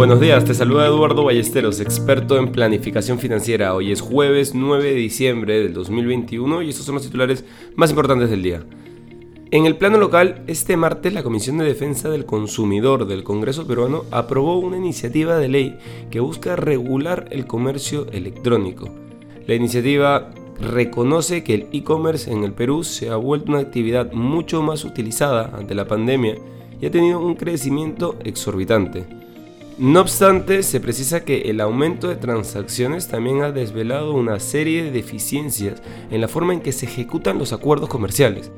Buenos días, te saluda Eduardo Ballesteros, experto en planificación financiera. Hoy es jueves 9 de diciembre del 2021 y estos son los titulares más importantes del día. En el plano local, este martes la Comisión de Defensa del Consumidor del Congreso peruano aprobó una iniciativa de ley que busca regular el comercio electrónico. La iniciativa reconoce que el e-commerce en el Perú se ha vuelto una actividad mucho más utilizada ante la pandemia y ha tenido un crecimiento exorbitante. No obstante, se precisa que el aumento de transacciones también ha desvelado una serie de deficiencias en la forma en que se ejecutan los acuerdos comerciales,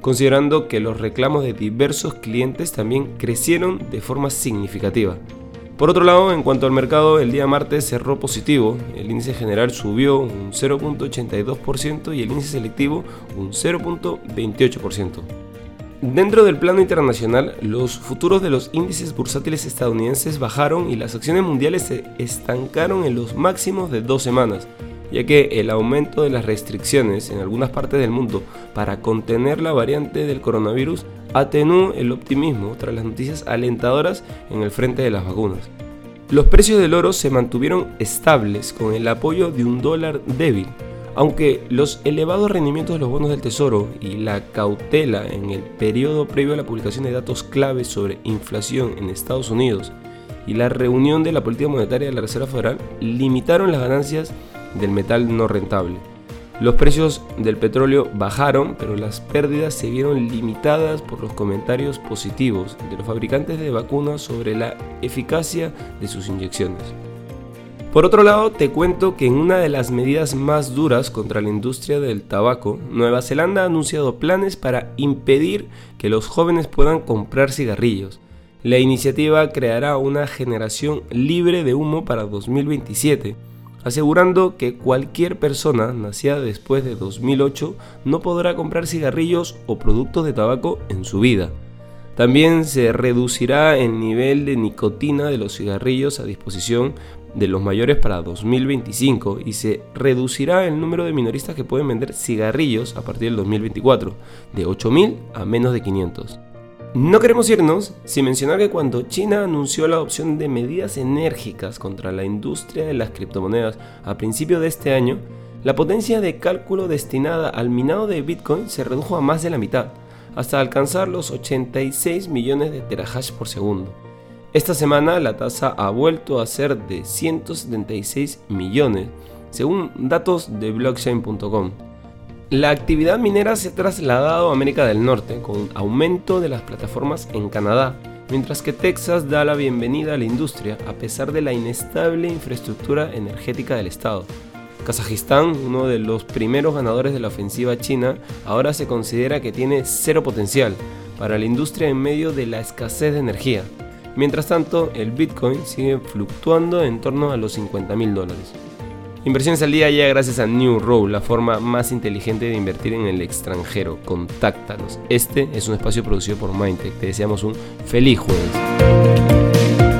considerando que los reclamos de diversos clientes también crecieron de forma significativa. Por otro lado, en cuanto al mercado, el día martes cerró positivo, el índice general subió un 0.82% y el índice selectivo un 0.28%. Dentro del plano internacional, los futuros de los índices bursátiles estadounidenses bajaron y las acciones mundiales se estancaron en los máximos de dos semanas, ya que el aumento de las restricciones en algunas partes del mundo para contener la variante del coronavirus atenuó el optimismo tras las noticias alentadoras en el frente de las vacunas. Los precios del oro se mantuvieron estables con el apoyo de un dólar débil, aunque los elevados rendimientos de los bonos del Tesoro y la cautela en el periodo previo a la publicación de datos claves sobre inflación en Estados Unidos y la reunión de la política monetaria de la Reserva Federal limitaron las ganancias del metal no rentable. Los precios del petróleo bajaron, pero las pérdidas se vieron limitadas por los comentarios positivos de los fabricantes de vacunas sobre la eficacia de sus inyecciones. Por otro lado, te cuento que en una de las medidas más duras contra la industria del tabaco, Nueva Zelanda ha anunciado planes para impedir que los jóvenes puedan comprar cigarrillos. La iniciativa creará una generación libre de humo para 2027 asegurando que cualquier persona nacida después de 2008 no podrá comprar cigarrillos o productos de tabaco en su vida. También se reducirá el nivel de nicotina de los cigarrillos a disposición de los mayores para 2025 y se reducirá el número de minoristas que pueden vender cigarrillos a partir del 2024, de 8.000 a menos de 500. No queremos irnos sin mencionar que cuando China anunció la adopción de medidas enérgicas contra la industria de las criptomonedas a principio de este año, la potencia de cálculo destinada al minado de Bitcoin se redujo a más de la mitad, hasta alcanzar los 86 millones de terahash por segundo. Esta semana la tasa ha vuelto a ser de 176 millones, según datos de blockchain.com. La actividad minera se ha trasladado a América del Norte con aumento de las plataformas en Canadá, mientras que Texas da la bienvenida a la industria a pesar de la inestable infraestructura energética del estado. Kazajistán, uno de los primeros ganadores de la ofensiva china, ahora se considera que tiene cero potencial para la industria en medio de la escasez de energía. Mientras tanto, el Bitcoin sigue fluctuando en torno a los 50 mil dólares. Inversiones al día ya gracias a New Row, la forma más inteligente de invertir en el extranjero. Contáctanos. Este es un espacio producido por Mindtech. Te deseamos un feliz jueves.